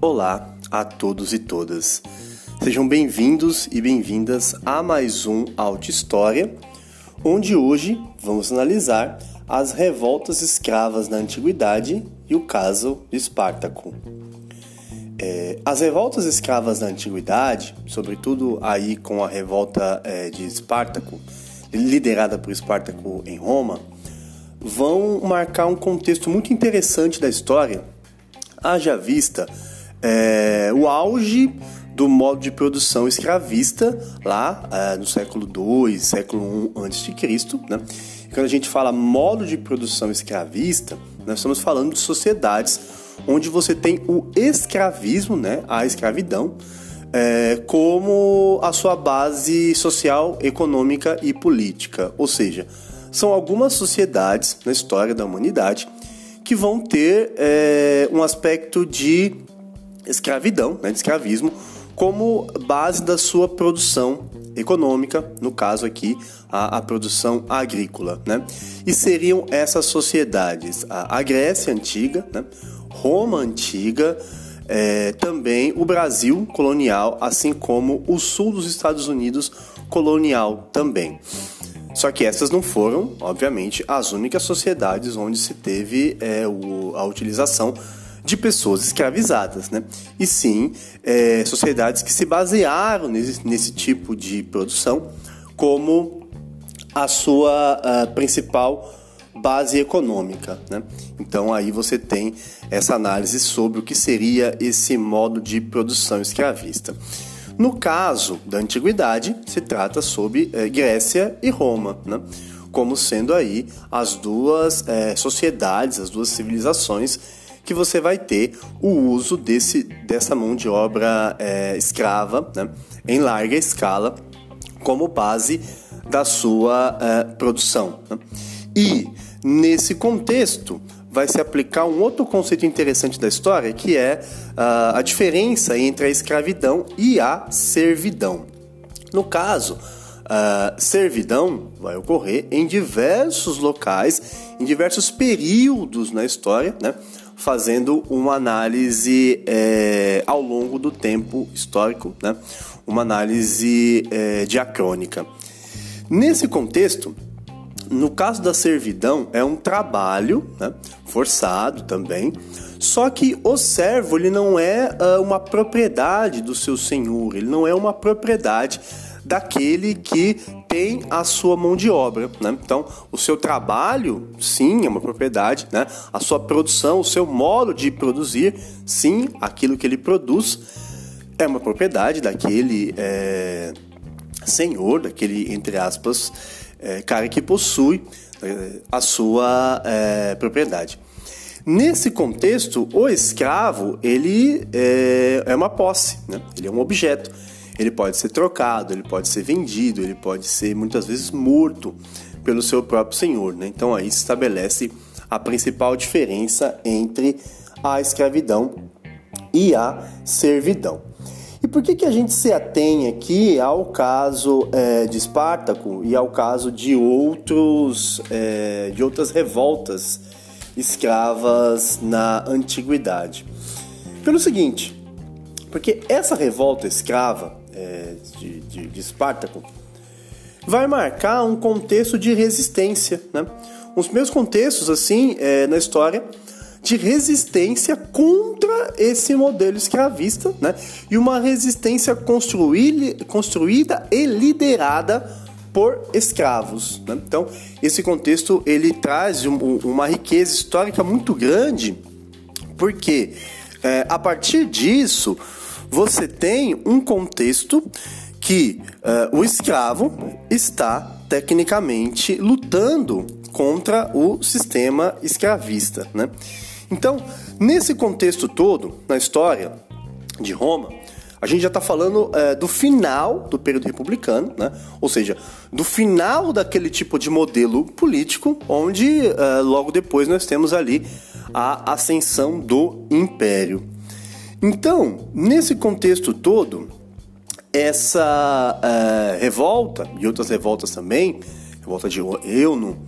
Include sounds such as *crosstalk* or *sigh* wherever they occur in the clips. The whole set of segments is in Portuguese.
Olá a todos e todas. Sejam bem-vindos e bem-vindas a mais um Auto História, onde hoje vamos analisar as revoltas escravas na antiguidade e o caso de Espartaco. É, as revoltas escravas na antiguidade, sobretudo aí com a revolta é, de Espartaco, liderada por Espartaco em Roma, vão marcar um contexto muito interessante da história, haja vista é, o auge do modo de produção escravista lá é, no século II, século I a.C. Né? quando a gente fala modo de produção escravista, nós estamos falando de sociedades onde você tem o escravismo, né, a escravidão, é, como a sua base social, econômica e política. Ou seja, são algumas sociedades na história da humanidade que vão ter é, um aspecto de escravidão, né, de escravismo, como base da sua produção econômica, no caso aqui a, a produção agrícola, né? E seriam essas sociedades a, a Grécia antiga, né? Roma antiga, é, também o Brasil colonial, assim como o sul dos Estados Unidos colonial também. Só que essas não foram, obviamente, as únicas sociedades onde se teve é, o, a utilização de pessoas escravizadas, né? E sim, é, sociedades que se basearam nesse, nesse tipo de produção como a sua a principal base econômica, né? Então aí você tem essa análise sobre o que seria esse modo de produção escravista. No caso da antiguidade, se trata sobre é, Grécia e Roma, né? como sendo aí as duas é, sociedades, as duas civilizações que você vai ter o uso desse, dessa mão de obra é, escrava né, em larga escala como base da sua é, produção. Né? E nesse contexto, vai se aplicar um outro conceito interessante da história, que é uh, a diferença entre a escravidão e a servidão. No caso, uh, servidão vai ocorrer em diversos locais, em diversos períodos na história, né? Fazendo uma análise é, ao longo do tempo histórico, né? uma análise é, diacrônica. Nesse contexto, no caso da servidão, é um trabalho né, forçado também, só que o servo ele não é uh, uma propriedade do seu senhor, ele não é uma propriedade daquele que tem a sua mão de obra. Né? Então, o seu trabalho, sim, é uma propriedade, né? a sua produção, o seu modo de produzir, sim, aquilo que ele produz é uma propriedade daquele é, senhor, daquele, entre aspas, é, cara que possui é, a sua propriedade. Nesse contexto, o escravo ele é, é uma posse, né? ele é um objeto. Ele pode ser trocado, ele pode ser vendido, ele pode ser muitas vezes morto pelo seu próprio senhor. Né? Então aí se estabelece a principal diferença entre a escravidão e a servidão. E por que, que a gente se atém aqui ao caso é, de Espartaco e ao caso de outros é, de outras revoltas escravas na antiguidade? Pelo seguinte, porque essa revolta escrava é, de, de, de Espartaco vai marcar um contexto de resistência, né? Os meus contextos assim é, na história de resistência contra esse modelo escravista, né? E uma resistência construída, e liderada por escravos. Né? Então, esse contexto ele traz um, uma riqueza histórica muito grande, porque é, a partir disso você tem um contexto que é, o escravo está tecnicamente lutando contra o sistema escravista, né? Então, nesse contexto todo, na história de Roma, a gente já está falando é, do final do período republicano, né? ou seja, do final daquele tipo de modelo político, onde é, logo depois nós temos ali a ascensão do império. Então, nesse contexto todo, essa é, revolta e outras revoltas também, revolta de Euno,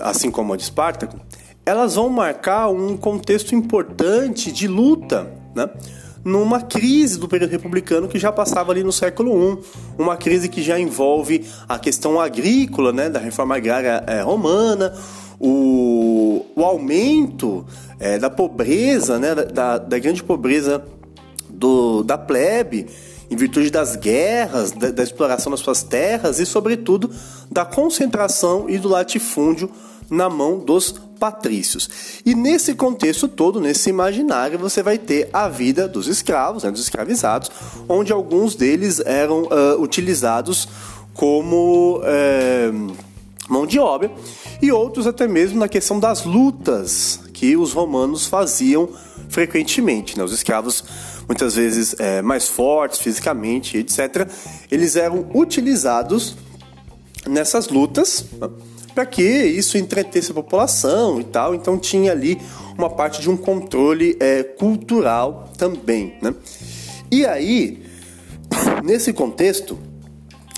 assim como a de Espartaco, elas vão marcar um contexto importante de luta né? numa crise do período republicano que já passava ali no século I, uma crise que já envolve a questão agrícola, né, da reforma agrária é, romana, o, o aumento é, da pobreza, né, da, da grande pobreza do, da plebe, em virtude das guerras, da, da, exploração das suas terras e, sobretudo, da concentração e do latifúndio na mão dos patrícios. E nesse contexto todo, nesse imaginário, você vai ter a vida dos escravos, né, dos escravizados, onde alguns deles eram uh, utilizados como uh, mão de obra e outros até mesmo na questão das lutas que os romanos faziam frequentemente. Né? Os escravos, muitas vezes é, mais fortes fisicamente, etc., eles eram utilizados nessas lutas. Né? para que isso entretesse a população e tal. Então tinha ali uma parte de um controle é, cultural também. Né? E aí, *coughs* nesse contexto,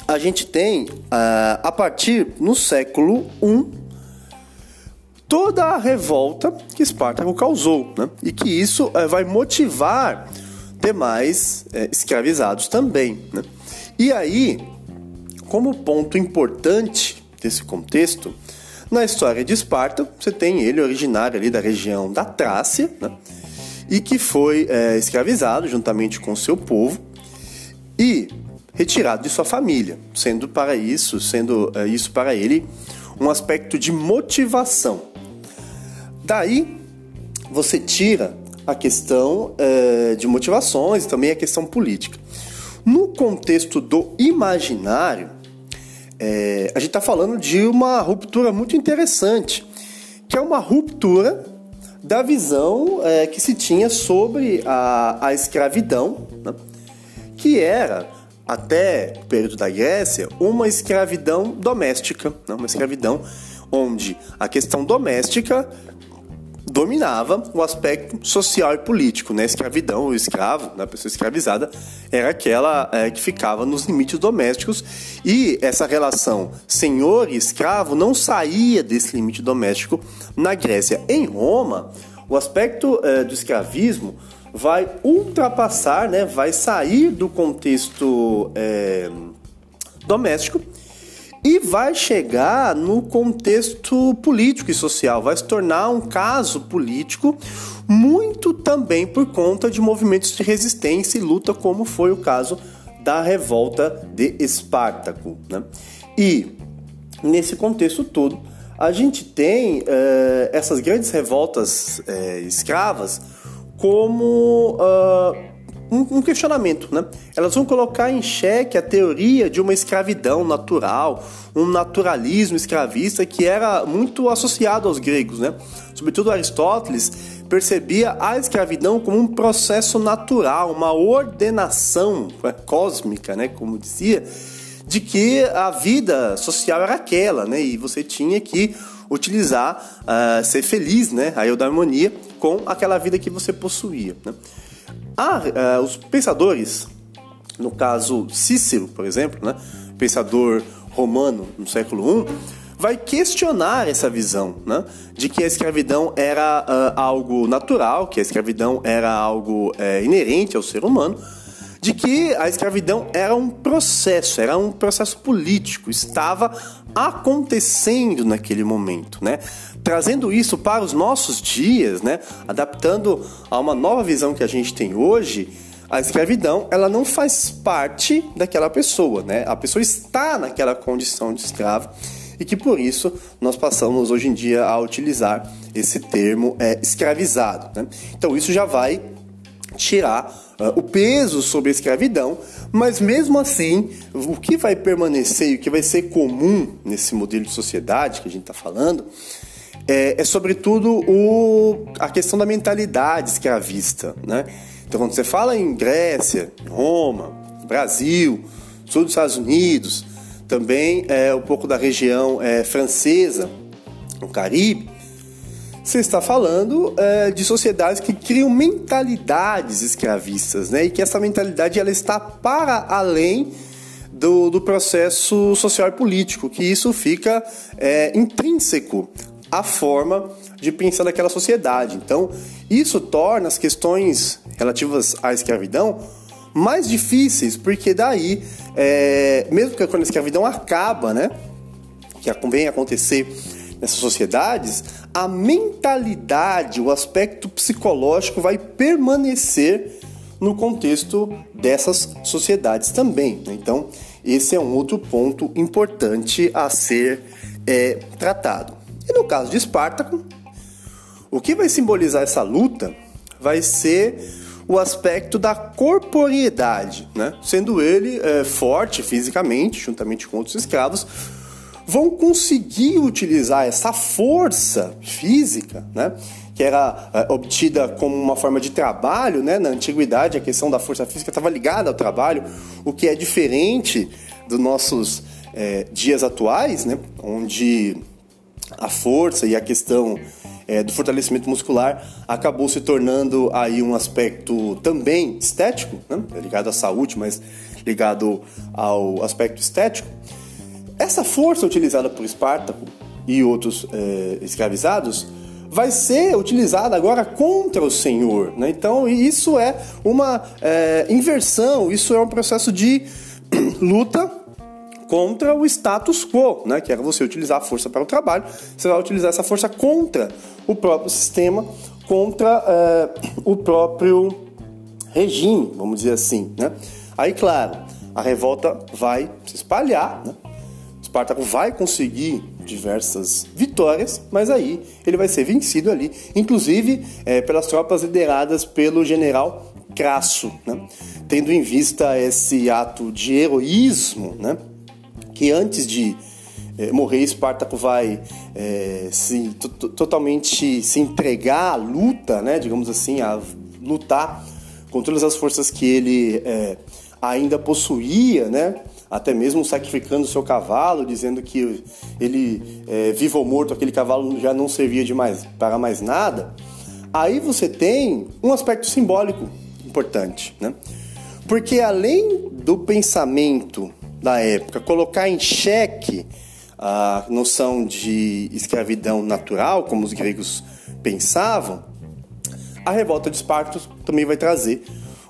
a gente tem, uh, a partir no século I, toda a revolta que Espartaco causou, né? e que isso uh, vai motivar demais uh, escravizados também. Né? E aí, como ponto importante desse contexto, na história de Esparta, você tem ele originário ali da região da Trácia, né? e que foi é, escravizado juntamente com seu povo e retirado de sua família, sendo para isso, sendo é, isso para ele um aspecto de motivação. Daí você tira a questão é, de motivações e também a questão política. No contexto do imaginário, é, a gente está falando de uma ruptura muito interessante, que é uma ruptura da visão é, que se tinha sobre a, a escravidão, né? que era, até o período da Grécia, uma escravidão doméstica, né? uma escravidão onde a questão doméstica dominava o aspecto social e político, né? Escravidão, o escravo, né? a pessoa escravizada, era aquela é, que ficava nos limites domésticos e essa relação senhor e escravo não saía desse limite doméstico na Grécia. Em Roma, o aspecto é, do escravismo vai ultrapassar, né? Vai sair do contexto é, doméstico e vai chegar no contexto político e social, vai se tornar um caso político muito também por conta de movimentos de resistência e luta, como foi o caso da revolta de Espartaco. Né? E nesse contexto todo, a gente tem eh, essas grandes revoltas eh, escravas como uh, um, um, questionamento, né? Elas vão colocar em xeque a teoria de uma escravidão natural, um naturalismo escravista que era muito associado aos gregos, né? Sobretudo Aristóteles percebia a escravidão como um processo natural, uma ordenação né, cósmica, né? Como dizia, de que a vida social era aquela, né? E você tinha que utilizar, uh, ser feliz, né? A eudaimonia com aquela vida que você possuía, né? Ah, uh, os pensadores, no caso Cícero, por exemplo, né, pensador romano no século I, vai questionar essa visão, né, de que a escravidão era uh, algo natural, que a escravidão era algo uh, inerente ao ser humano, de que a escravidão era um processo, era um processo político, estava acontecendo naquele momento, né? Trazendo isso para os nossos dias, né? Adaptando a uma nova visão que a gente tem hoje, a escravidão ela não faz parte daquela pessoa, né? A pessoa está naquela condição de escravo e que por isso nós passamos hoje em dia a utilizar esse termo é, escravizado. Né? Então isso já vai tirar uh, o peso sobre a escravidão, mas mesmo assim, o que vai permanecer e o que vai ser comum nesse modelo de sociedade que a gente está falando é, é, sobretudo o, a questão da mentalidade escravista. Né? Então, quando você fala em Grécia, Roma, Brasil, sul dos Estados Unidos, também é um pouco da região é, francesa, o Caribe, você está falando é, de sociedades que criam mentalidades escravistas, né? E que essa mentalidade ela está para além do, do processo social e político, que isso fica é, intrínseco à forma de pensar daquela sociedade. Então, isso torna as questões relativas à escravidão mais difíceis, porque daí, é, mesmo que quando a escravidão acaba, né, que vem acontecer nessas sociedades, a mentalidade, o aspecto psicológico vai permanecer no contexto dessas sociedades também. Né? Então, esse é um outro ponto importante a ser é, tratado. E no caso de Espartaco, o que vai simbolizar essa luta vai ser o aspecto da corporeidade, né? sendo ele é, forte fisicamente, juntamente com outros escravos, vão conseguir utilizar essa força física, né? que era é, obtida como uma forma de trabalho, né? Na antiguidade, a questão da força física estava ligada ao trabalho, o que é diferente dos nossos é, dias atuais, né? Onde a força e a questão é, do fortalecimento muscular acabou se tornando aí um aspecto também estético, né? Ligado à saúde, mas ligado ao aspecto estético. Essa força utilizada por Espartaco e outros é, escravizados vai ser utilizada agora contra o Senhor. Né? Então, isso é uma é, inversão, isso é um processo de *clears throat* luta contra o status quo, né? que era você utilizar a força para o trabalho, você vai utilizar essa força contra o próprio sistema, contra é, o próprio regime, vamos dizer assim. Né? Aí, claro, a revolta vai se espalhar, né? Espartaco vai conseguir diversas vitórias, mas aí ele vai ser vencido ali, inclusive é, pelas tropas lideradas pelo general Crasso, né? tendo em vista esse ato de heroísmo, né? que antes de é, morrer, Espartaco vai é, se, totalmente se entregar à luta, né? digamos assim, a lutar com todas as forças que ele é, ainda possuía, né? Até mesmo sacrificando o seu cavalo, dizendo que ele, é, vivo ou morto, aquele cavalo já não servia de mais, para mais nada, aí você tem um aspecto simbólico importante, né? Porque além do pensamento da época colocar em xeque a noção de escravidão natural, como os gregos pensavam, a revolta de Esparta também vai trazer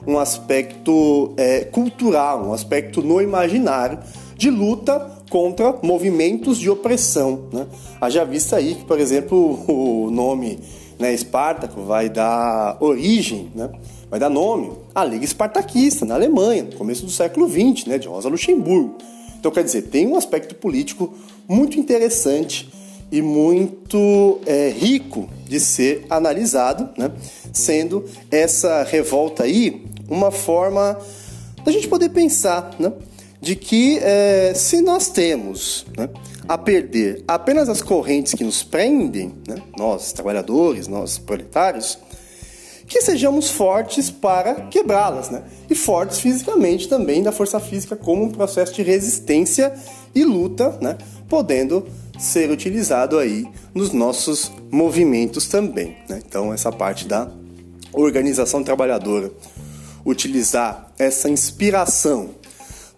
um aspecto é, cultural, um aspecto no imaginário de luta contra movimentos de opressão. Né? Haja vista aí que, por exemplo, *laughs* o nome né, Espartaco vai dar origem, né, vai dar nome à Liga Espartaquista na Alemanha, no começo do século XX, né, de Rosa Luxemburgo. Então, quer dizer, tem um aspecto político muito interessante e muito é, rico de ser analisado, né? sendo essa revolta aí uma forma da gente poder pensar né? de que é, se nós temos né, a perder apenas as correntes que nos prendem, né, nós trabalhadores, nós proletários, que sejamos fortes para quebrá-las, né? E fortes fisicamente também, da força física como um processo de resistência e luta, né? Podendo ser utilizado aí nos nossos movimentos também. Né? Então, essa parte da organização trabalhadora, utilizar essa inspiração,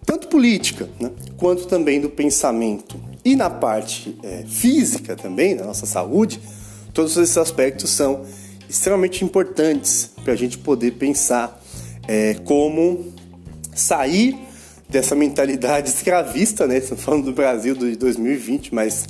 tanto política né, quanto também do pensamento, e na parte é, física também, da nossa saúde, todos esses aspectos são extremamente importantes para a gente poder pensar é, como sair dessa mentalidade *laughs* escravista, né? Estamos falando do Brasil de 2020, mas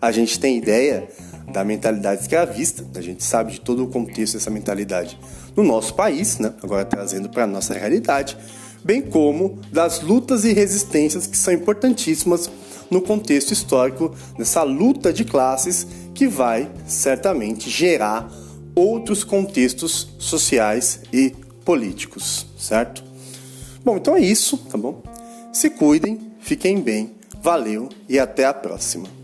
a gente tem ideia da mentalidade escravista, a gente sabe de todo o contexto dessa mentalidade no nosso país, né? Agora trazendo para a nossa realidade, bem como das lutas e resistências que são importantíssimas no contexto histórico dessa luta de classes que vai certamente gerar outros contextos sociais e políticos, certo? Bom, então é isso, tá bom? Se cuidem, fiquem bem, valeu e até a próxima.